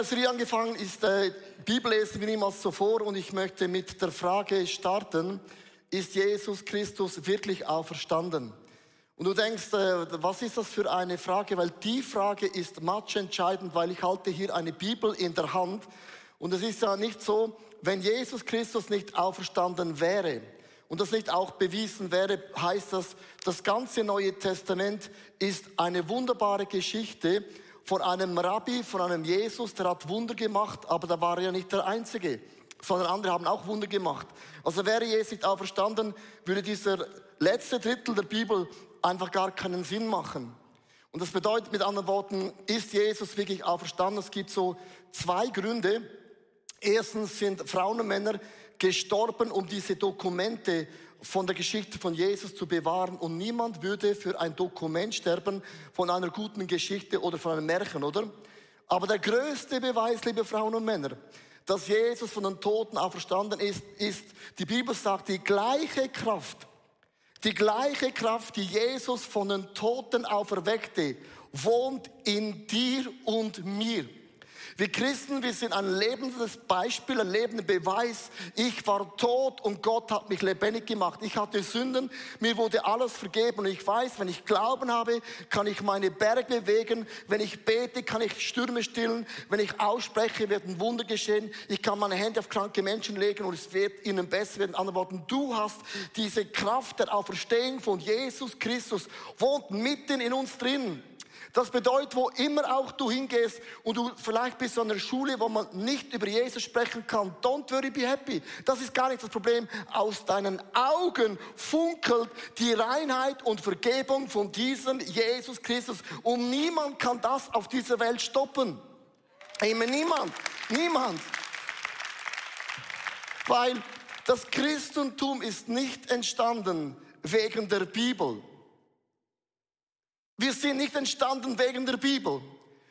eine Serie angefangen, ist äh, Bibellesen wie niemals zuvor und ich möchte mit der Frage starten, ist Jesus Christus wirklich auferstanden? Und du denkst, äh, was ist das für eine Frage? Weil die Frage ist matchentscheidend, weil ich halte hier eine Bibel in der Hand und es ist ja nicht so, wenn Jesus Christus nicht auferstanden wäre und das nicht auch bewiesen wäre, heißt das, das ganze Neue Testament ist eine wunderbare Geschichte von einem Rabbi, von einem Jesus, der hat Wunder gemacht, aber da war er ja nicht der Einzige, sondern andere haben auch Wunder gemacht. Also wäre Jesus nicht auferstanden, würde dieser letzte Drittel der Bibel einfach gar keinen Sinn machen. Und das bedeutet mit anderen Worten, ist Jesus wirklich auferstanden? Es gibt so zwei Gründe. Erstens sind Frauen und Männer gestorben, um diese Dokumente von der Geschichte von Jesus zu bewahren. Und niemand würde für ein Dokument sterben von einer guten Geschichte oder von einem Märchen, oder? Aber der größte Beweis, liebe Frauen und Männer, dass Jesus von den Toten auferstanden ist, ist, die Bibel sagt, die gleiche Kraft, die gleiche Kraft, die Jesus von den Toten auferweckte, wohnt in dir und mir. Wir Christen, wir sind ein lebendes Beispiel, ein lebender Beweis. Ich war tot und Gott hat mich lebendig gemacht. Ich hatte Sünden, mir wurde alles vergeben und ich weiß, wenn ich Glauben habe, kann ich meine Berge bewegen. Wenn ich bete, kann ich Stürme stillen. Wenn ich ausspreche, wird ein Wunder geschehen. Ich kann meine Hände auf kranke Menschen legen und es wird ihnen besser werden. Anderen Worten, du hast diese Kraft der Auferstehung von Jesus Christus, wohnt mitten in uns drin. Das bedeutet, wo immer auch du hingehst und du vielleicht bist an einer Schule, wo man nicht über Jesus sprechen kann, don't worry, be happy. Das ist gar nicht das Problem. Aus deinen Augen funkelt die Reinheit und Vergebung von diesem Jesus Christus und niemand kann das auf dieser Welt stoppen. Amen, niemand, niemand. Weil das Christentum ist nicht entstanden wegen der Bibel. Wir sind nicht entstanden wegen der Bibel,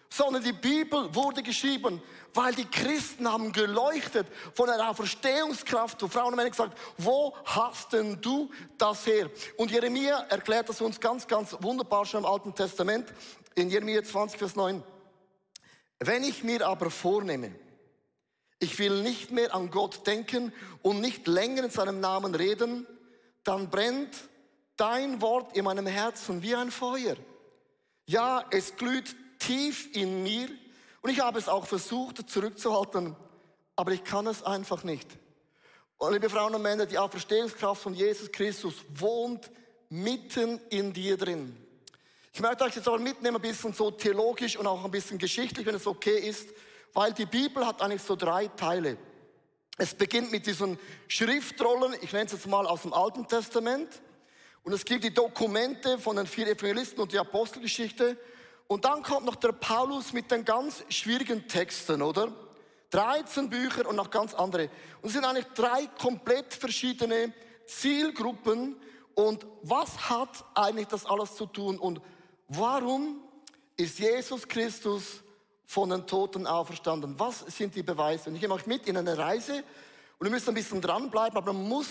sondern die Bibel wurde geschrieben, weil die Christen haben geleuchtet von einer Auferstehungskraft. Und Frauen und gesagt, wo hast denn du das her? Und Jeremia erklärt das uns ganz, ganz wunderbar schon im Alten Testament, in Jeremia 20, Vers 9. Wenn ich mir aber vornehme, ich will nicht mehr an Gott denken und nicht länger in seinem Namen reden, dann brennt dein Wort in meinem Herzen wie ein Feuer. Ja, es glüht tief in mir und ich habe es auch versucht zurückzuhalten, aber ich kann es einfach nicht. Und liebe Frauen und Männer, die Auferstehungskraft von Jesus Christus wohnt mitten in dir drin. Ich möchte euch jetzt aber mitnehmen, ein bisschen so theologisch und auch ein bisschen geschichtlich, wenn es okay ist, weil die Bibel hat eigentlich so drei Teile. Es beginnt mit diesen Schriftrollen, ich nenne es jetzt mal aus dem Alten Testament. Und es gibt die Dokumente von den vier Evangelisten und die Apostelgeschichte. Und dann kommt noch der Paulus mit den ganz schwierigen Texten, oder? 13 Bücher und noch ganz andere. Und es sind eigentlich drei komplett verschiedene Zielgruppen. Und was hat eigentlich das alles zu tun? Und warum ist Jesus Christus von den Toten auferstanden? Was sind die Beweise? Und ich nehme euch mit in eine Reise und ihr müsst ein bisschen dranbleiben, aber man muss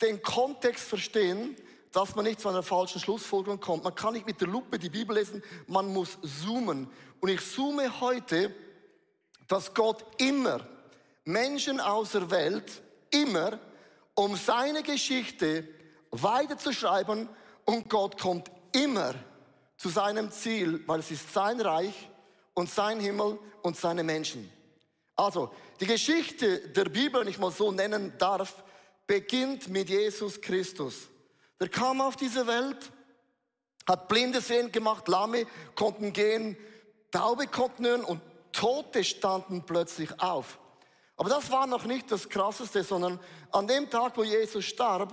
den Kontext verstehen, dass man nicht zu einer falschen Schlussfolgerung kommt. Man kann nicht mit der Lupe die Bibel lesen, man muss zoomen. Und ich zoome heute, dass Gott immer Menschen aus Welt, immer, um seine Geschichte weiterzuschreiben und Gott kommt immer zu seinem Ziel, weil es ist sein Reich und sein Himmel und seine Menschen. Also, die Geschichte der Bibel, wenn ich mal so nennen darf, beginnt mit Jesus Christus. Der kam auf diese Welt, hat Blinde sehen gemacht, Lahme konnten gehen, Taube konnten hören und Tote standen plötzlich auf. Aber das war noch nicht das Krasseste, sondern an dem Tag, wo Jesus starb,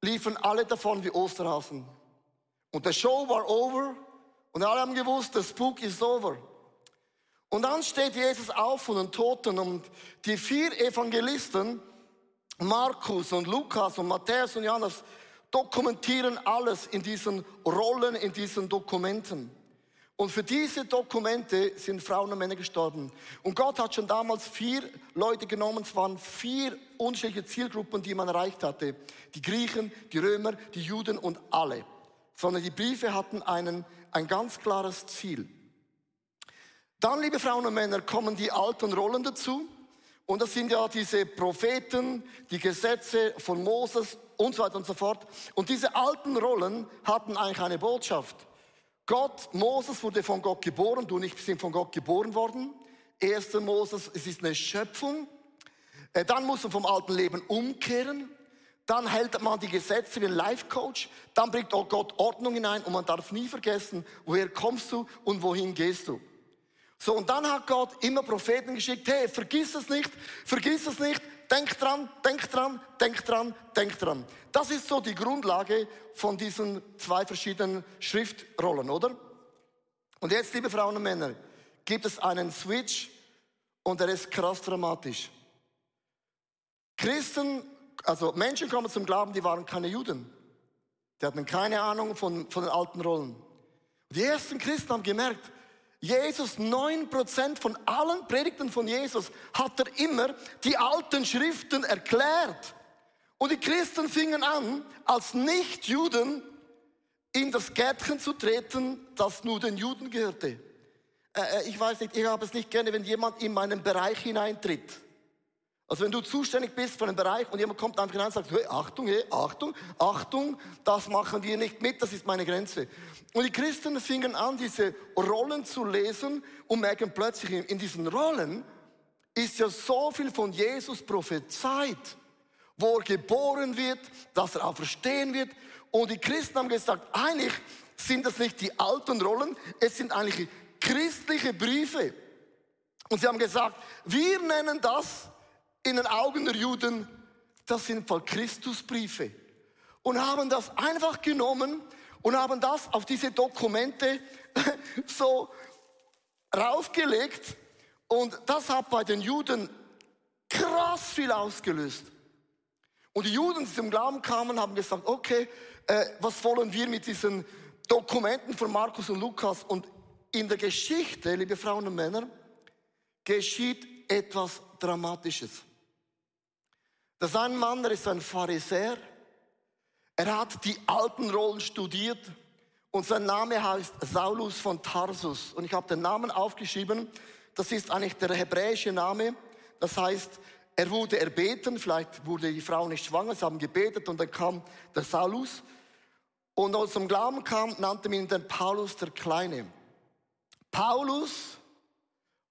liefen alle davon wie Osterhasen. Und der Show war over und alle haben gewusst, der Spuk ist over. Und dann steht Jesus auf von den Toten und die vier Evangelisten, Markus und Lukas und Matthäus und Johannes, dokumentieren alles in diesen Rollen, in diesen Dokumenten. Und für diese Dokumente sind Frauen und Männer gestorben. Und Gott hat schon damals vier Leute genommen, es waren vier unterschiedliche Zielgruppen, die man erreicht hatte. Die Griechen, die Römer, die Juden und alle. Sondern die Briefe hatten einen, ein ganz klares Ziel. Dann, liebe Frauen und Männer, kommen die alten Rollen dazu. Und das sind ja diese Propheten, die Gesetze von Moses und so weiter und so fort. Und diese alten Rollen hatten eigentlich eine Botschaft. Gott, Moses wurde von Gott geboren, du und ich sind von Gott geboren worden. Erster Moses, es ist eine Schöpfung. Äh, dann muss man vom alten Leben umkehren. Dann hält man die Gesetze wie ein Life Coach. Dann bringt Gott Ordnung hinein und man darf nie vergessen, woher kommst du und wohin gehst du. So, und dann hat Gott immer Propheten geschickt, hey, vergiss es nicht, vergiss es nicht, denk dran, denk dran, denk dran, denk dran. Das ist so die Grundlage von diesen zwei verschiedenen Schriftrollen, oder? Und jetzt, liebe Frauen und Männer, gibt es einen Switch und der ist krass dramatisch. Christen, also Menschen kommen zum Glauben, die waren keine Juden. Die hatten keine Ahnung von, von den alten Rollen. Die ersten Christen haben gemerkt, Jesus, neun Prozent von allen Predigten von Jesus hat er immer die alten Schriften erklärt. Und die Christen fingen an, als Nichtjuden in das Gärtchen zu treten, das nur den Juden gehörte. Äh, äh, ich weiß nicht, ich habe es nicht gerne, wenn jemand in meinen Bereich hineintritt. Also wenn du zuständig bist für einen Bereich und jemand kommt einfach hinein und sagt, hey, Achtung, hey, Achtung, Achtung, das machen wir nicht mit, das ist meine Grenze. Und die Christen fingen an, diese Rollen zu lesen und merken plötzlich, in diesen Rollen ist ja so viel von Jesus prophezeit, wo er geboren wird, dass er auch verstehen wird. Und die Christen haben gesagt, eigentlich sind das nicht die alten Rollen, es sind eigentlich christliche Briefe. Und sie haben gesagt, wir nennen das in den Augen der Juden, das sind voll Christusbriefe. Und haben das einfach genommen und haben das auf diese Dokumente so raufgelegt. Und das hat bei den Juden krass viel ausgelöst. Und die Juden, die zum Glauben kamen, haben gesagt, okay, äh, was wollen wir mit diesen Dokumenten von Markus und Lukas? Und in der Geschichte, liebe Frauen und Männer, geschieht etwas Dramatisches. Das ein Mann, der ist ein Pharisäer. Er hat die alten Rollen studiert und sein Name heißt Saulus von Tarsus. Und ich habe den Namen aufgeschrieben. Das ist eigentlich der hebräische Name. Das heißt, er wurde erbeten. Vielleicht wurde die Frau nicht schwanger. Sie haben gebetet und dann kam der Saulus. Und als er zum Glauben kam, nannte man ihn den Paulus der Kleine. Paulus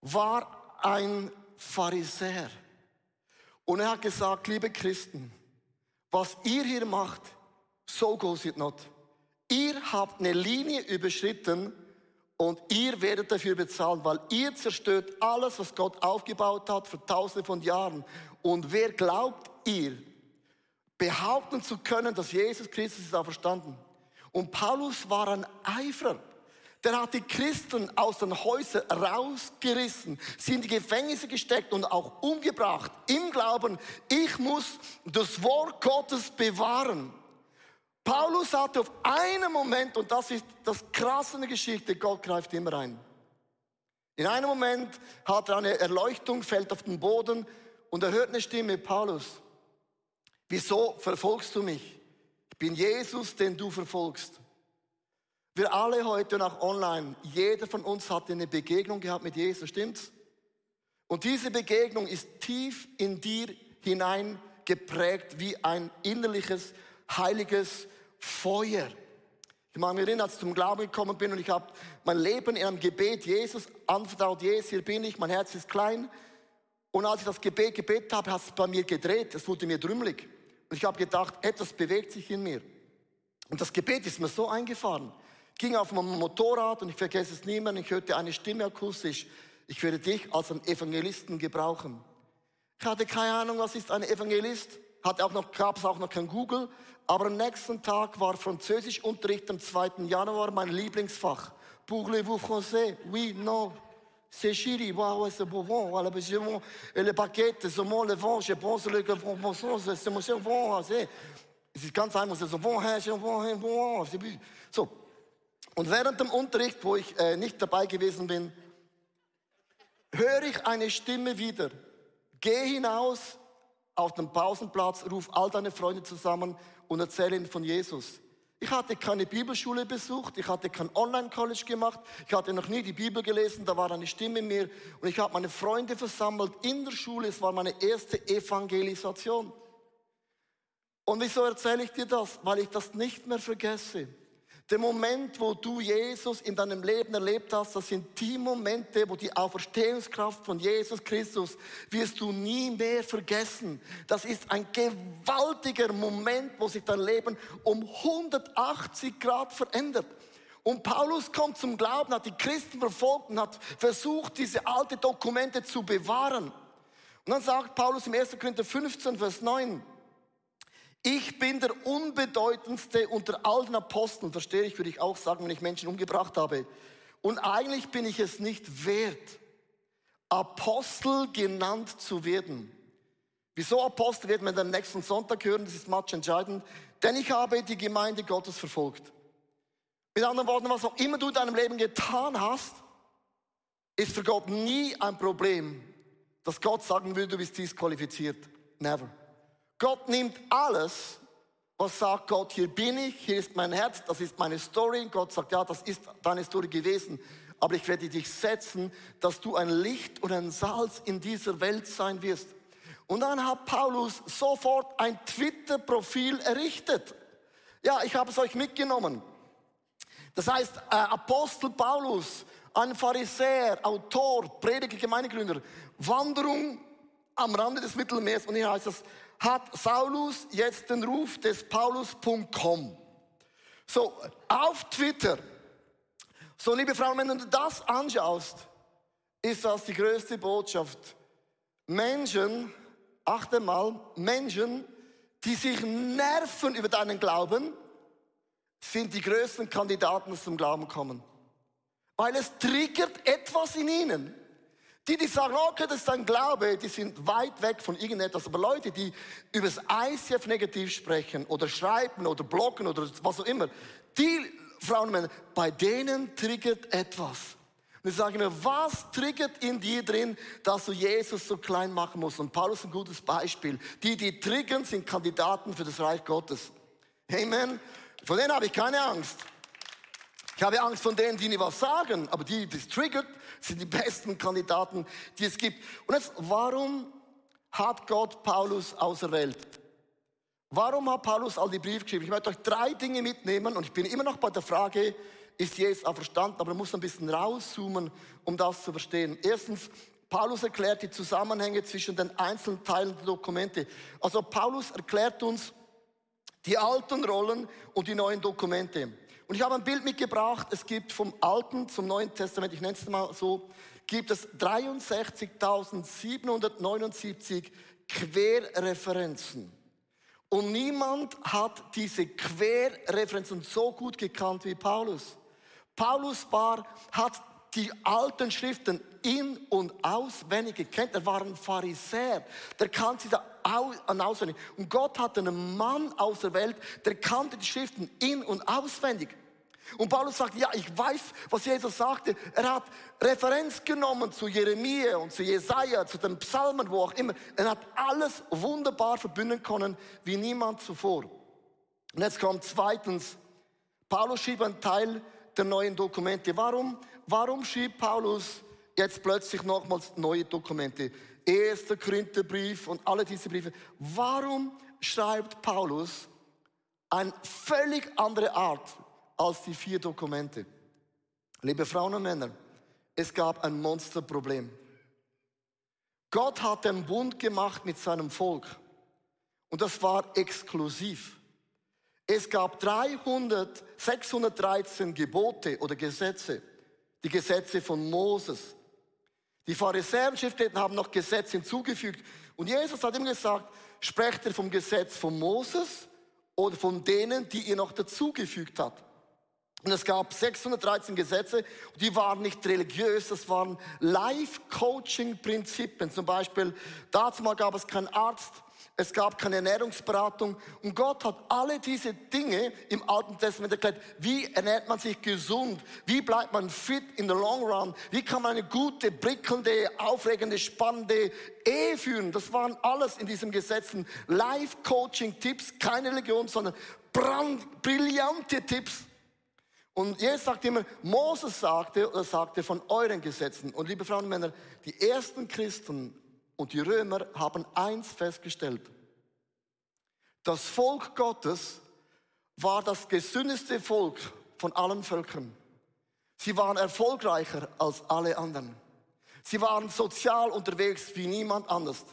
war ein Pharisäer. Und er hat gesagt, liebe Christen, was ihr hier macht, so goes it not. Ihr habt eine Linie überschritten und ihr werdet dafür bezahlen, weil ihr zerstört alles, was Gott aufgebaut hat für tausende von Jahren. Und wer glaubt ihr, behaupten zu können, dass Jesus Christus ist auferstanden? Und Paulus war ein Eiferer der hat die Christen aus den Häusern rausgerissen, sie in die Gefängnisse gesteckt und auch umgebracht, im Glauben, ich muss das Wort Gottes bewahren. Paulus hatte auf einen Moment, und das ist das Krasse Geschichte, Gott greift immer ein. In einem Moment hat er eine Erleuchtung, fällt auf den Boden und er hört eine Stimme, Paulus, wieso verfolgst du mich? Ich bin Jesus, den du verfolgst. Wir alle heute und auch online, jeder von uns hat eine Begegnung gehabt mit Jesus, stimmt's? Und diese Begegnung ist tief in dir hinein geprägt wie ein innerliches, heiliges Feuer. Ich mag mich erinnern, als ich zum Glauben gekommen bin und ich habe mein Leben in einem Gebet Jesus anvertraut. Jesus, hier bin ich, mein Herz ist klein. Und als ich das Gebet gebetet habe, hat es bei mir gedreht. Es wurde mir drümmelig. Und ich habe gedacht, etwas bewegt sich in mir. Und das Gebet ist mir so eingefahren ging auf meinem Motorrad und ich vergesse es niemand, ich hörte eine Stimme akustisch, ich werde dich als einen Evangelisten gebrauchen. Ich hatte keine Ahnung, was ist ein Evangelist, hatte auch noch, gab es auch noch kein Google, aber am nächsten Tag war Französischunterricht am 2. Januar mein Lieblingsfach. Parlez-vous français? Oui, non. C'est chéri, wow, c'est bon, voilà, je bon, et le paquet, c'est bon, le vent, je pense, le bon, c'est mon bon, c'est, es ist ganz einfach, c'est bon, c'est bon, c'est bon, so. Und während dem Unterricht, wo ich äh, nicht dabei gewesen bin, höre ich eine Stimme wieder. Geh hinaus auf den Pausenplatz, ruf all deine Freunde zusammen und erzähle ihnen von Jesus. Ich hatte keine Bibelschule besucht, ich hatte kein Online-College gemacht, ich hatte noch nie die Bibel gelesen, da war eine Stimme in mir und ich habe meine Freunde versammelt in der Schule, es war meine erste Evangelisation. Und wieso erzähle ich dir das? Weil ich das nicht mehr vergesse. Der Moment, wo du Jesus in deinem Leben erlebt hast, das sind die Momente, wo die Auferstehungskraft von Jesus Christus wirst du nie mehr vergessen. Das ist ein gewaltiger Moment, wo sich dein Leben um 180 Grad verändert. Und Paulus kommt zum Glauben, hat die Christen verfolgt und hat versucht, diese alten Dokumente zu bewahren. Und dann sagt Paulus im 1. Korinther 15, Vers 9, ich bin der unbedeutendste unter allen Aposteln, verstehe ich, würde ich auch sagen, wenn ich Menschen umgebracht habe. Und eigentlich bin ich es nicht wert, Apostel genannt zu werden. Wieso Apostel werden wir dann nächsten Sonntag hören, das ist match entscheidend. Denn ich habe die Gemeinde Gottes verfolgt. Mit anderen Worten, was auch immer du in deinem Leben getan hast, ist für Gott nie ein Problem, dass Gott sagen würde, du bist disqualifiziert. Never. Gott nimmt alles, was sagt Gott, hier bin ich, hier ist mein Herz, das ist meine Story. Gott sagt, ja, das ist deine Story gewesen, aber ich werde dich setzen, dass du ein Licht und ein Salz in dieser Welt sein wirst. Und dann hat Paulus sofort ein Twitter-Profil errichtet. Ja, ich habe es euch mitgenommen. Das heißt, äh, Apostel Paulus, ein Pharisäer, Autor, Prediger, Gemeindegründer, Wanderung am Rande des Mittelmeers. Und hier heißt es, hat Saulus jetzt den Ruf des Paulus.com. So, auf Twitter. So, liebe Frauen, wenn du das anschaust, ist das die größte Botschaft. Menschen, achte mal, Menschen, die sich nerven über deinen Glauben, sind die größten Kandidaten, die zum Glauben kommen. Weil es triggert etwas in ihnen. Die, die sagen, okay, das ist ein Glaube, die sind weit weg von irgendetwas. Aber Leute, die über das ICF negativ sprechen oder schreiben oder bloggen oder was auch immer, die Frauen und Männer, bei denen triggert etwas. Und ich sage mir, was triggert in dir drin, dass du Jesus so klein machen musst? Und Paulus ist ein gutes Beispiel. Die, die triggern, sind Kandidaten für das Reich Gottes. Amen. Von denen habe ich keine Angst. Ich habe Angst von denen, die nicht was sagen, aber die, die es triggert, sind die besten Kandidaten, die es gibt. Und jetzt, warum hat Gott Paulus auserwählt? Warum hat Paulus all die Briefe geschrieben? Ich möchte euch drei Dinge mitnehmen und ich bin immer noch bei der Frage, ist Jesus auch verstanden, aber man muss ein bisschen rauszoomen, um das zu verstehen. Erstens, Paulus erklärt die Zusammenhänge zwischen den einzelnen Teilen der Dokumente. Also Paulus erklärt uns die alten Rollen und die neuen Dokumente. Und ich habe ein Bild mitgebracht. Es gibt vom Alten zum Neuen Testament, ich nenne es mal so, gibt es 63.779 Querreferenzen. Und niemand hat diese Querreferenzen so gut gekannt wie Paulus. Paulus war, hat die alten Schriften in- und auswendig gekannt. Er war ein Pharisäer, der kannte sie da auswendig. Und Gott hat einen Mann aus der Welt, der kannte die Schriften in- und auswendig. Und Paulus sagt, ja, ich weiß, was Jesus sagte. Er hat Referenz genommen zu Jeremia und zu Jesaja, zu den Psalmen, wo auch immer. Er hat alles wunderbar verbinden können, wie niemand zuvor. Und jetzt kommt zweitens, Paulus schrieb einen Teil der neuen Dokumente. Warum, warum schrieb Paulus jetzt plötzlich nochmals neue Dokumente? Erster Korintherbrief und alle diese Briefe. Warum schreibt Paulus eine völlig andere Art als die vier Dokumente. Liebe Frauen und Männer, es gab ein Monsterproblem. Gott hat den Bund gemacht mit seinem Volk und das war exklusiv. Es gab 300, 613 Gebote oder Gesetze, die Gesetze von Moses. Die Pharisäer und Schriftgelehrten haben noch Gesetze hinzugefügt. Und Jesus hat ihm gesagt, sprecht er vom Gesetz von Moses oder von denen, die ihr noch dazugefügt hat. Und es gab 613 Gesetze, die waren nicht religiös, das waren Life-Coaching-Prinzipien. Zum Beispiel, dazu mal gab es keinen Arzt, es gab keine Ernährungsberatung und Gott hat alle diese Dinge im Alten Testament erklärt. Wie ernährt man sich gesund? Wie bleibt man fit in the long run? Wie kann man eine gute, prickelnde, aufregende, spannende Ehe führen? Das waren alles in diesen Gesetzen. Life-Coaching-Tipps, keine Religion, sondern brand, brillante Tipps. Und Jesus sagt immer, Moses sagte, oder sagte von euren Gesetzen. Und liebe Frauen und Männer, die ersten Christen und die Römer haben eins festgestellt. Das Volk Gottes war das gesündeste Volk von allen Völkern. Sie waren erfolgreicher als alle anderen. Sie waren sozial unterwegs wie niemand anders.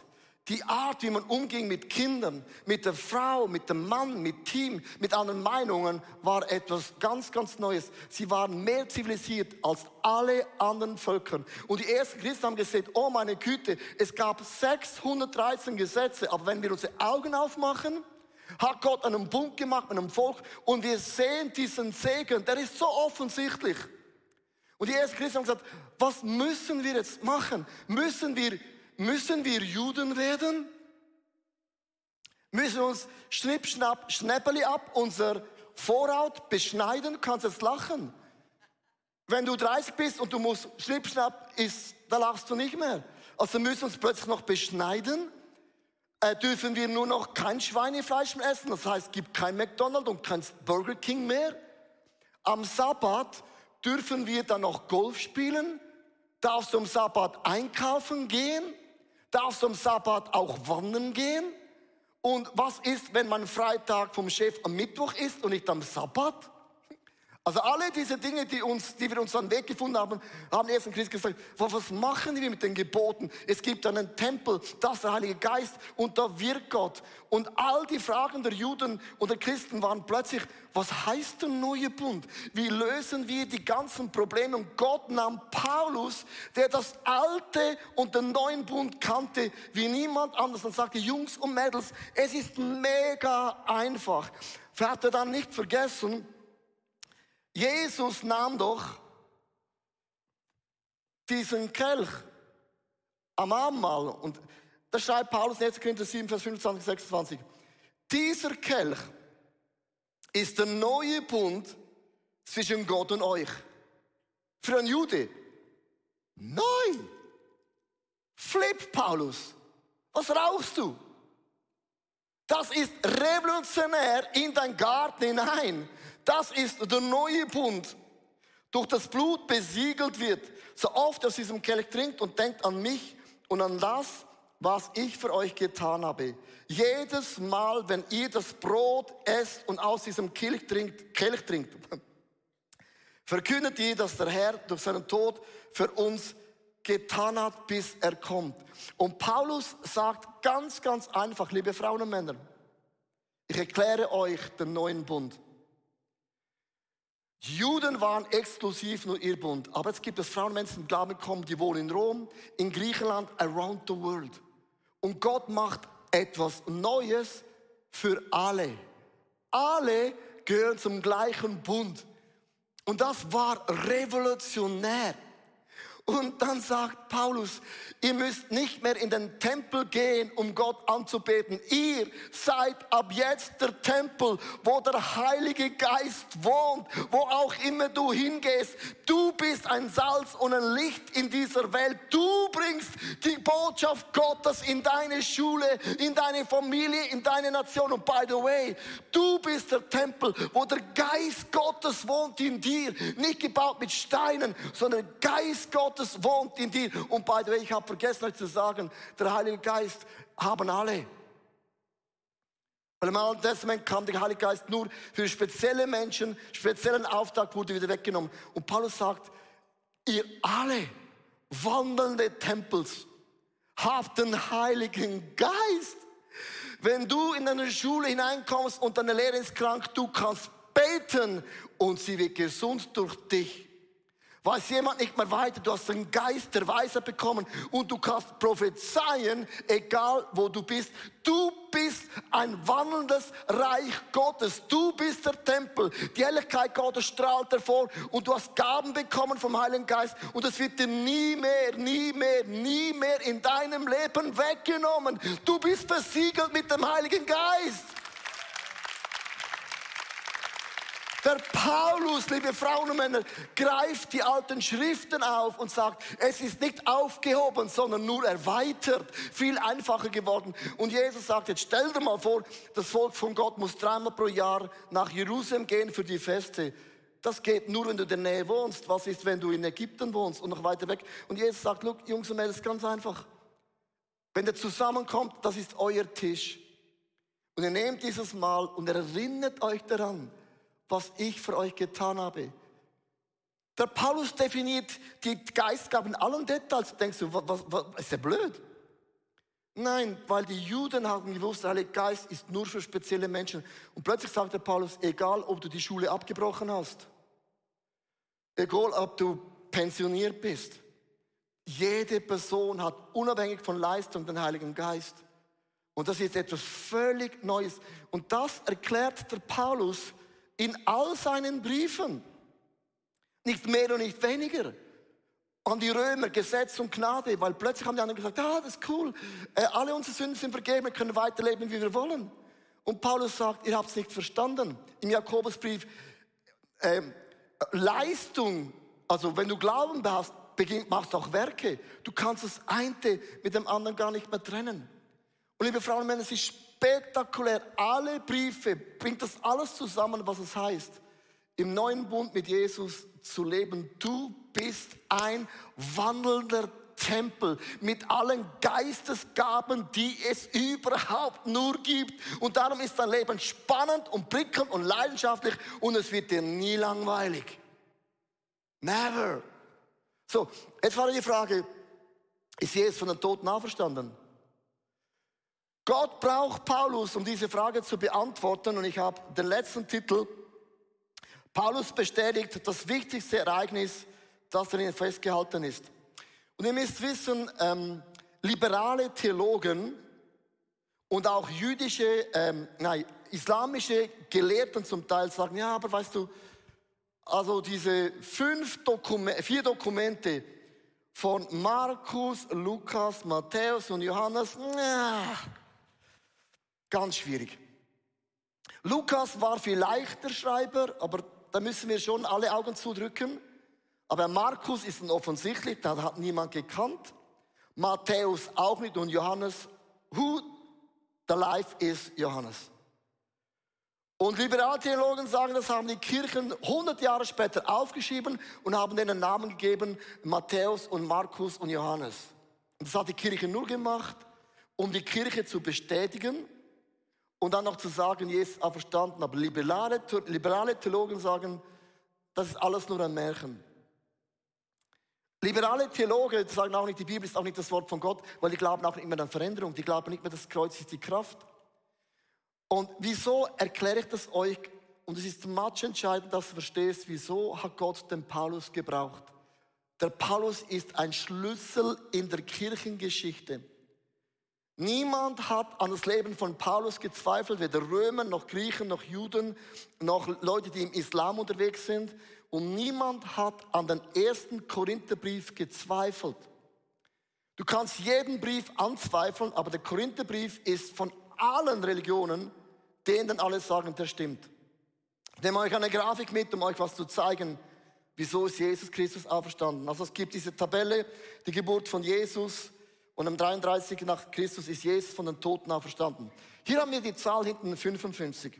Die Art, wie man umging mit Kindern, mit der Frau, mit dem Mann, mit Team, mit anderen Meinungen, war etwas ganz, ganz Neues. Sie waren mehr zivilisiert als alle anderen Völker. Und die ersten Christen haben gesagt, oh meine Güte, es gab 613 Gesetze, aber wenn wir unsere Augen aufmachen, hat Gott einen Bund gemacht mit einem Volk und wir sehen diesen Segen, der ist so offensichtlich. Und die ersten Christen haben gesagt, was müssen wir jetzt machen? Müssen wir, müssen wir Juden werden? Müssen wir uns schnipp, schnapp, schnäppeli ab, unser Vorhaut beschneiden? kannst jetzt lachen. Wenn du 30 bist und du musst schnipp, schnapp, ist, da lachst du nicht mehr. Also müssen wir uns plötzlich noch beschneiden. Äh, dürfen wir nur noch kein Schweinefleisch mehr essen. Das heißt, es gibt kein McDonald's und kein Burger King mehr. Am Sabbat dürfen wir dann noch Golf spielen? Darfst du am Sabbat einkaufen gehen? Darfst du am Sabbat auch wandern gehen? Und was ist, wenn mein Freitag vom Chef am Mittwoch ist und nicht am Sabbat? Also alle diese Dinge, die, uns, die wir uns an Weg gefunden haben, haben erst in Christus gesagt, was machen wir mit den Geboten? Es gibt einen Tempel, das ist der Heilige Geist und da wirkt Gott. Und all die Fragen der Juden und der Christen waren plötzlich, was heißt der neue Bund? Wie lösen wir die ganzen Probleme? Und Gott nahm Paulus, der das alte und den neuen Bund kannte, wie niemand anders und sagte, Jungs und Mädels, es ist mega einfach. Er dann nicht vergessen, Jesus nahm doch diesen Kelch am Abendmahl und da schreibt Paulus in 1. Korinther 7, Vers 25, 26. Dieser Kelch ist der neue Bund zwischen Gott und euch. Für einen Jude. Neu. Flip, Paulus. Was rauchst du? Das ist revolutionär in dein Garten hinein. Das ist der neue Bund. Durch das Blut besiegelt wird. So oft aus diesem Kelch trinkt und denkt an mich und an das, was ich für euch getan habe. Jedes Mal, wenn ihr das Brot esst und aus diesem Kelch trinkt, Kelch trinkt verkündet ihr, dass der Herr durch seinen Tod für uns getan hat, bis er kommt. Und Paulus sagt ganz, ganz einfach, liebe Frauen und Männer, ich erkläre euch den neuen Bund. Juden waren exklusiv nur ihr Bund. Aber es gibt es Frauen, Menschen, die Glauben kommen, die wohnen in Rom, in Griechenland, around the world. Und Gott macht etwas Neues für alle. Alle gehören zum gleichen Bund. Und das war revolutionär. Und dann sagt Paulus, ihr müsst nicht mehr in den Tempel gehen, um Gott anzubeten. Ihr seid ab jetzt der Tempel, wo der Heilige Geist wohnt, wo auch immer du hingehst. Du bist ein Salz und ein Licht in dieser Welt. Du bringst die Botschaft Gottes in deine Schule, in deine Familie, in deine Nation. Und by the way, du bist der Tempel, wo der Geist Gottes wohnt in dir. Nicht gebaut mit Steinen, sondern Geist Gottes Gottes wohnt in dir. Und by the way, ich habe vergessen euch zu sagen, der Heilige Geist haben alle. Weil im Alten Testament kam der Heilige Geist nur für spezielle Menschen, speziellen Auftrag wurde wieder weggenommen. Und Paulus sagt, ihr alle wandelnde Tempels habt den Heiligen Geist. Wenn du in eine Schule hineinkommst und deine Lehre ist krank, du kannst beten und sie wird gesund durch dich. Weiß jemand nicht mehr weiter, du hast den Geist der Weisheit bekommen und du kannst prophezeien, egal wo du bist. Du bist ein wandelndes Reich Gottes. Du bist der Tempel. Die Helligkeit Gottes strahlt hervor und du hast Gaben bekommen vom Heiligen Geist und es wird dir nie mehr, nie mehr, nie mehr in deinem Leben weggenommen. Du bist versiegelt mit dem Heiligen Geist. Der Paulus, liebe Frauen und Männer, greift die alten Schriften auf und sagt, es ist nicht aufgehoben, sondern nur erweitert, viel einfacher geworden. Und Jesus sagt, jetzt stell dir mal vor, das Volk von Gott muss dreimal pro Jahr nach Jerusalem gehen für die Feste. Das geht nur, wenn du in der Nähe wohnst. Was ist, wenn du in Ägypten wohnst und noch weiter weg? Und Jesus sagt, look, Jungs und Mädels, ganz einfach. Wenn ihr zusammenkommt, das ist euer Tisch. Und ihr nehmt dieses Mal und erinnert euch daran, was ich für euch getan habe. Der Paulus definiert die Geistgaben in allen Details. Denkst du, was, was, ist der blöd? Nein, weil die Juden haben gewusst, der Heilige Geist ist nur für spezielle Menschen. Und plötzlich sagt der Paulus, egal ob du die Schule abgebrochen hast, egal ob du pensioniert bist, jede Person hat unabhängig von Leistung den Heiligen Geist. Und das ist etwas völlig Neues. Und das erklärt der Paulus in all seinen Briefen. Nicht mehr und nicht weniger. An die Römer, Gesetz und Gnade, weil plötzlich haben die anderen gesagt, ah, das ist cool, äh, alle unsere Sünden sind vergeben, wir können weiterleben, wie wir wollen. Und Paulus sagt, ihr habt es nicht verstanden. Im Jakobusbrief, äh, Leistung, also wenn du Glauben hast, beginnt, machst auch Werke. Du kannst das eine mit dem anderen gar nicht mehr trennen. Und liebe Frauen und Männer, es ist spektakulär. Alle Briefe bringt das alles zusammen, was es heißt, im neuen Bund mit Jesus zu leben. Du bist ein wandelnder Tempel mit allen Geistesgaben, die es überhaupt nur gibt. Und darum ist dein Leben spannend und prickelnd und leidenschaftlich und es wird dir nie langweilig. Never. So, jetzt war die Frage, ist Jesus von den Toten auferstanden? Gott braucht Paulus, um diese Frage zu beantworten. Und ich habe den letzten Titel. Paulus bestätigt das wichtigste Ereignis, das darin festgehalten ist. Und ihr müsst wissen, ähm, liberale Theologen und auch jüdische, ähm, nein, islamische Gelehrten zum Teil sagen, ja, aber weißt du, also diese fünf Dokumente, vier Dokumente von Markus, Lukas, Matthäus und Johannes, na, Ganz schwierig. Lukas war vielleicht der Schreiber, aber da müssen wir schon alle Augen zudrücken. Aber Markus ist ein offensichtlich, da hat niemand gekannt. Matthäus auch nicht und Johannes. Who the life is Johannes. Und Liberaltheologen sagen, das haben die Kirchen 100 Jahre später aufgeschrieben und haben denen Namen gegeben, Matthäus und Markus und Johannes. Und das hat die Kirche nur gemacht, um die Kirche zu bestätigen, und dann noch zu sagen, Jesus ist verstanden. Aber liberale, liberale Theologen sagen, das ist alles nur ein Märchen. Liberale Theologen sagen auch nicht, die Bibel ist auch nicht das Wort von Gott, weil die glauben auch nicht mehr an Veränderung. Die glauben nicht mehr, das Kreuz ist die Kraft. Und wieso erkläre ich das euch? Und es ist much entscheidend, dass du verstehst, wieso hat Gott den Paulus gebraucht. Der Paulus ist ein Schlüssel in der Kirchengeschichte. Niemand hat an das Leben von Paulus gezweifelt, weder Römer noch Griechen noch Juden noch Leute, die im Islam unterwegs sind. Und niemand hat an den ersten Korintherbrief gezweifelt. Du kannst jeden Brief anzweifeln, aber der Korintherbrief ist von allen Religionen, denen alle sagen, der stimmt. Ich nehme euch eine Grafik mit, um euch was zu zeigen, wieso ist Jesus Christus auferstanden. Also es gibt diese Tabelle, die Geburt von Jesus, und am 33 nach Christus ist Jesus von den Toten auferstanden. Hier haben wir die Zahl hinten 55.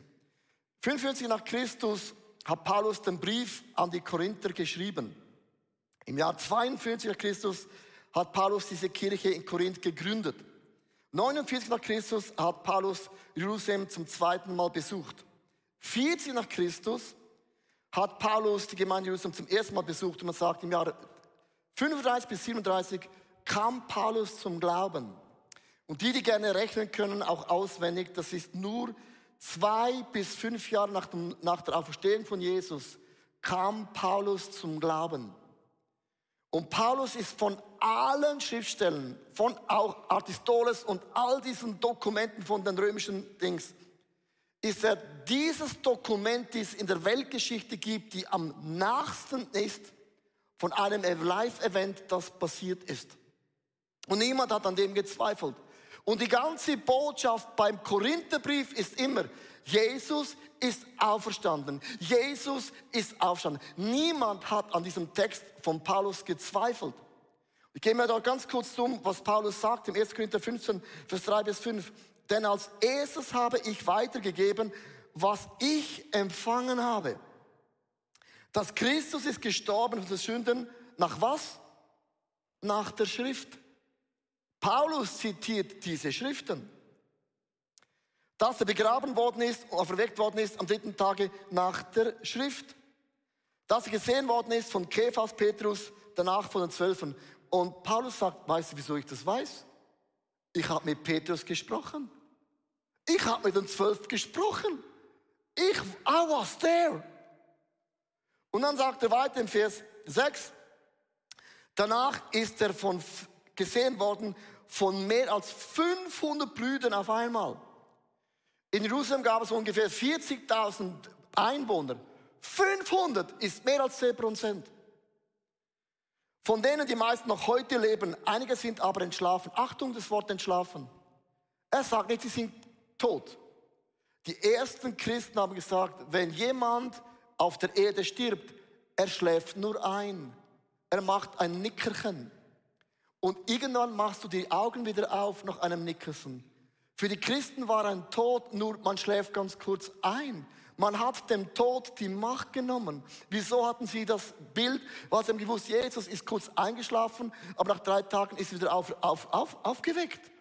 55 nach Christus hat Paulus den Brief an die Korinther geschrieben. Im Jahr 42 nach Christus hat Paulus diese Kirche in Korinth gegründet. 49 nach Christus hat Paulus Jerusalem zum zweiten Mal besucht. 40 nach Christus hat Paulus die Gemeinde Jerusalem zum ersten Mal besucht und man sagt im Jahr 35 bis 37 kam Paulus zum Glauben. Und die, die gerne rechnen können, auch auswendig, das ist nur zwei bis fünf Jahre nach, dem, nach der Auferstehung von Jesus, kam Paulus zum Glauben. Und Paulus ist von allen Schriftstellen, von auch Aristoteles und all diesen Dokumenten von den römischen Dings, ist er dieses Dokument, das es in der Weltgeschichte gibt, die am nachsten ist von einem Live-Event, das passiert ist. Und niemand hat an dem gezweifelt. Und die ganze Botschaft beim Korintherbrief ist immer, Jesus ist auferstanden. Jesus ist auferstanden. Niemand hat an diesem Text von Paulus gezweifelt. Ich gehe mir da ganz kurz um, was Paulus sagt im 1. Korinther 15, Vers 3 bis 5. Denn als erstes habe ich weitergegeben, was ich empfangen habe. Dass Christus ist gestorben für die Sünden nach was? Nach der Schrift. Paulus zitiert diese Schriften. Dass er begraben worden ist und verweckt worden ist am dritten Tage nach der Schrift. Dass er gesehen worden ist von Kephas, Petrus, danach von den Zwölfen. Und Paulus sagt, weißt du, wieso ich das weiß? Ich habe mit Petrus gesprochen. Ich habe mit den Zwölf gesprochen. Ich, I was there. Und dann sagt er weiter im Vers 6, danach ist er von, gesehen worden von mehr als 500 Brüdern auf einmal. In Jerusalem gab es ungefähr 40.000 Einwohner. 500 ist mehr als 10 Prozent. Von denen die meisten noch heute leben, einige sind aber entschlafen. Achtung, das Wort entschlafen. Er sagt nicht, sie sind tot. Die ersten Christen haben gesagt, wenn jemand auf der Erde stirbt, er schläft nur ein. Er macht ein Nickerchen. Und irgendwann machst du die Augen wieder auf nach einem Nickerchen. Für die Christen war ein Tod nur, man schläft ganz kurz ein. Man hat dem Tod die Macht genommen. Wieso hatten sie das Bild? Weil sie haben gewusst, Jesus ist kurz eingeschlafen, aber nach drei Tagen ist er wieder auf, auf, auf, aufgeweckt.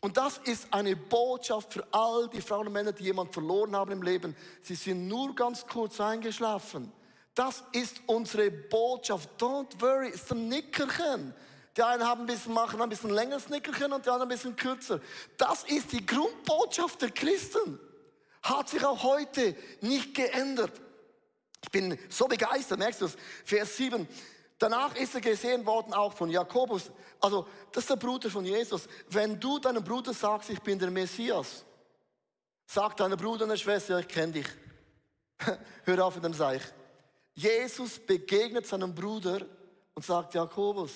Und das ist eine Botschaft für all die Frauen und Männer, die jemand verloren haben im Leben. Sie sind nur ganz kurz eingeschlafen. Das ist unsere Botschaft. Don't worry, ist ein Nickerchen. Die einen haben ein bisschen, machen ein bisschen längeres Nickerchen und die anderen ein bisschen kürzer. Das ist die Grundbotschaft der Christen. Hat sich auch heute nicht geändert. Ich bin so begeistert, merkst du es? Vers 7. Danach ist er gesehen worden auch von Jakobus. Also, das ist der Bruder von Jesus. Wenn du deinem Bruder sagst, ich bin der Messias, sag deinem Bruder und der Schwester, ich kenne dich. Hör auf mit dem Seich. Jesus begegnet seinem Bruder und sagt, Jakobus,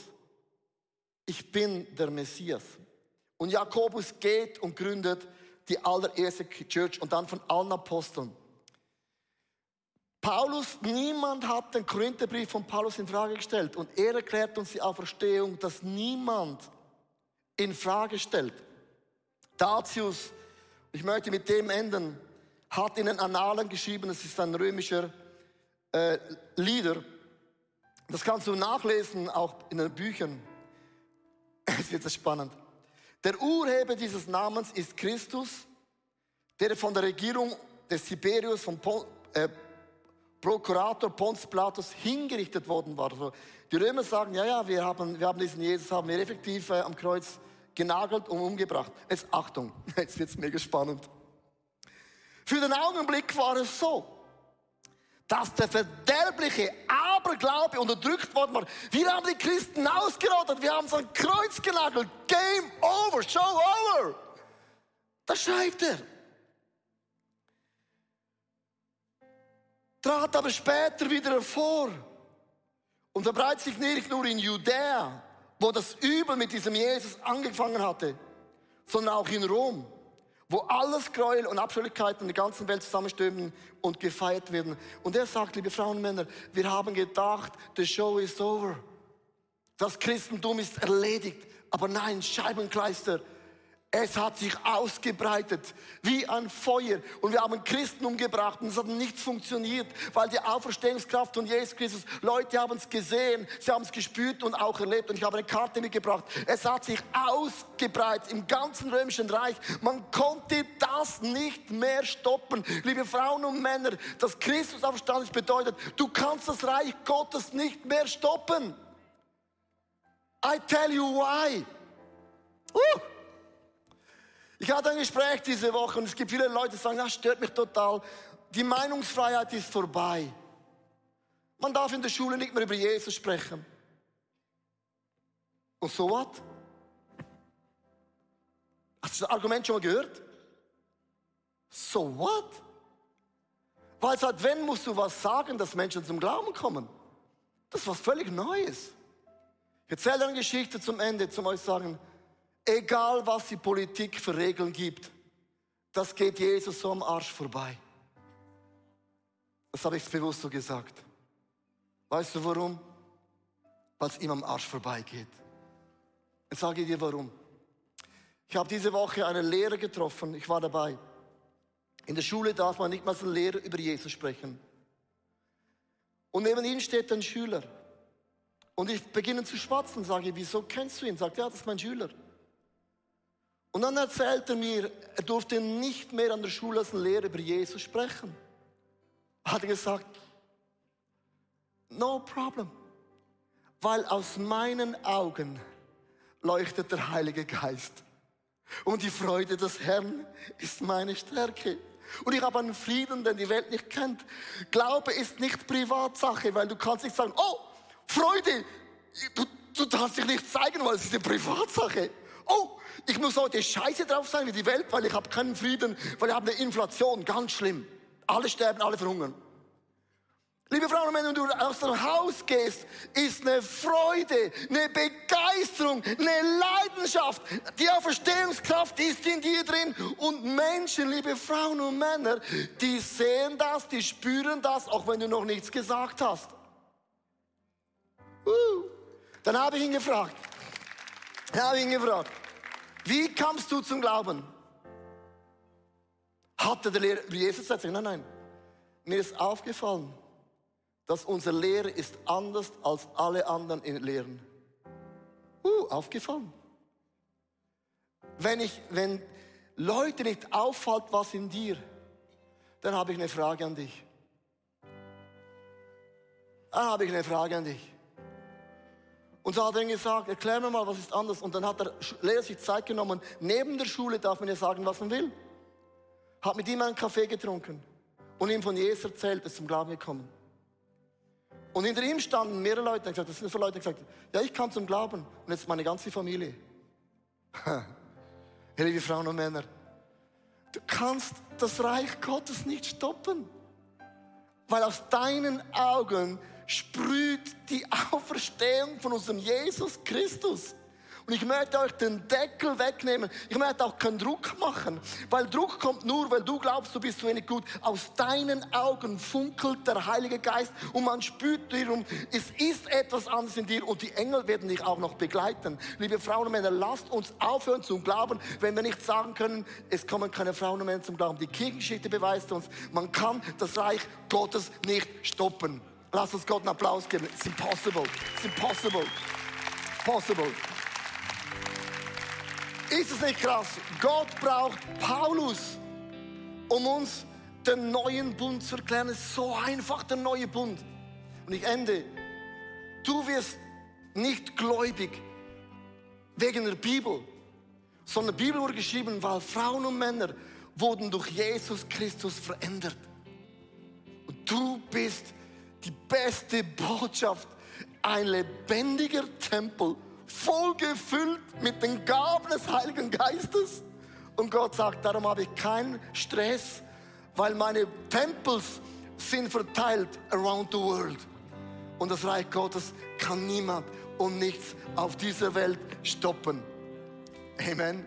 ich bin der Messias. Und Jakobus geht und gründet die allererste Church und dann von allen Aposteln. Paulus, niemand hat den Korintherbrief von Paulus in Frage gestellt und er erklärt uns die Auferstehung, dass niemand in Frage stellt. Datius, ich möchte mit dem enden, hat in den Annalen geschrieben, es ist ein römischer äh, Lieder. Das kannst du nachlesen, auch in den Büchern. Es wird spannend. Der Urheber dieses Namens ist Christus, der von der Regierung des Tiberius von Pol äh, Prokurator Pontius Pilatus hingerichtet worden war. Also die Römer sagen, ja, ja, wir haben, wir haben diesen Jesus haben wir effektiv äh, am Kreuz genagelt und umgebracht. Jetzt Achtung, jetzt wird's mega spannend. Für den Augenblick war es so, dass der verderbliche Aberglaube unterdrückt worden war. Wir haben die Christen ausgerottet, wir haben sie an Kreuz genagelt. Game over, show over. Das schreibt er. trat aber später wieder hervor und verbreitet sich nicht nur in Judäa, wo das Übel mit diesem Jesus angefangen hatte, sondern auch in Rom, wo alles Gräuel und Abschuldigkeiten in der ganzen Welt zusammenstürmen und gefeiert werden. Und er sagt, liebe Frauen und Männer, wir haben gedacht, the show is over. Das Christentum ist erledigt. Aber nein, Scheibenkleister, es hat sich ausgebreitet wie ein Feuer. Und wir haben Christen umgebracht und es hat nicht funktioniert, weil die Auferstehungskraft von Jesus Christus, Leute haben es gesehen, sie haben es gespürt und auch erlebt. Und ich habe eine Karte mitgebracht. Es hat sich ausgebreitet im ganzen römischen Reich. Man konnte das nicht mehr stoppen. Liebe Frauen und Männer, dass Christus auferstanden ist, bedeutet, du kannst das Reich Gottes nicht mehr stoppen. I tell you why. Uh! Ich hatte ein Gespräch diese Woche und es gibt viele Leute, die sagen, das stört mich total. Die Meinungsfreiheit ist vorbei. Man darf in der Schule nicht mehr über Jesus sprechen. Und so was? Hast du das Argument schon mal gehört? So what? Weil seit wenn musst du was sagen, dass Menschen zum Glauben kommen? Das ist was völlig Neues. Ich erzähle eine Geschichte zum Ende, zum euch sagen, Egal was die Politik für Regeln gibt, das geht Jesus so am Arsch vorbei. Das habe ich bewusst so gesagt. Weißt du warum? Weil es ihm am Arsch vorbeigeht. Ich sage dir warum. Ich habe diese Woche einen Lehrer getroffen, ich war dabei. In der Schule darf man nicht mal als Lehrer über Jesus sprechen. Und neben ihm steht ein Schüler. Und ich beginne zu schwatzen, sage, wieso kennst du ihn? Sagt, ja, das ist mein Schüler. Und dann erzählt er mir, er durfte nicht mehr an der Schule als Lehrer über Jesus sprechen. Hat er gesagt, no problem. Weil aus meinen Augen leuchtet der Heilige Geist. Und die Freude des Herrn ist meine Stärke. Und ich habe einen Frieden, den die Welt nicht kennt. Glaube ist nicht Privatsache, weil du kannst nicht sagen, oh, Freude, du, du darfst dich nicht zeigen, weil es ist eine Privatsache. Oh, ich muss heute scheiße drauf sein wie die Welt, weil ich habe keinen Frieden, weil ich habe eine Inflation, ganz schlimm. Alle sterben, alle verhungern. Liebe Frauen und Männer, wenn du aus dem Haus gehst, ist eine Freude, eine Begeisterung, eine Leidenschaft. Die Auferstehungskraft ist in dir drin. Und Menschen, liebe Frauen und Männer, die sehen das, die spüren das, auch wenn du noch nichts gesagt hast. Uh. Dann habe ich ihn gefragt. Dann habe ich ihn gefragt, wie kamst du zum Glauben? Hatte der Lehrer über Jesus erzählt? Nein, nein. Mir ist aufgefallen, dass unser Lehrer ist anders als alle anderen Lehren. Uh, aufgefallen. Wenn, ich, wenn Leute nicht auffällt, was in dir, dann habe ich eine Frage an dich. Dann habe ich eine Frage an dich. Und so hat er gesagt, erklär mir mal, was ist anders. Und dann hat der Lehrer sich Zeit genommen. Neben der Schule darf man ja sagen, was man will. Hat mit ihm einen Kaffee getrunken und ihm von Jesus erzählt, ist zum Glauben gekommen. Und hinter ihm standen mehrere Leute, gesagt, das sind so Leute, die gesagt ja, ich kam zum Glauben und jetzt meine ganze Familie. liebe Frauen und Männer, du kannst das Reich Gottes nicht stoppen, weil aus deinen Augen sprüht die Auferstehung von unserem Jesus Christus. Und ich möchte euch den Deckel wegnehmen. Ich möchte auch keinen Druck machen, weil Druck kommt nur, weil du glaubst, du bist so wenig gut. Aus deinen Augen funkelt der Heilige Geist und man spürt darum, es ist etwas anderes in dir und die Engel werden dich auch noch begleiten. Liebe Frauen und Männer, lasst uns aufhören zum Glauben, wenn wir nicht sagen können, es kommen keine Frauen und Männer zum Glauben. Die Kirchengeschichte beweist uns, man kann das Reich Gottes nicht stoppen. Lass uns Gott einen Applaus geben. It's impossible. It's impossible. Possible. Ist es nicht krass? Gott braucht Paulus, um uns den neuen Bund zu erklären. Es ist so einfach, der neue Bund. Und ich ende. Du wirst nicht gläubig wegen der Bibel, sondern die Bibel wurde geschrieben, weil Frauen und Männer wurden durch Jesus Christus verändert. Und du bist die beste Botschaft, ein lebendiger Tempel voll gefüllt mit den Gaben des Heiligen Geistes. Und Gott sagt, darum habe ich keinen Stress, weil meine Tempels sind verteilt around the world. Und das Reich Gottes kann niemand und nichts auf dieser Welt stoppen. Amen.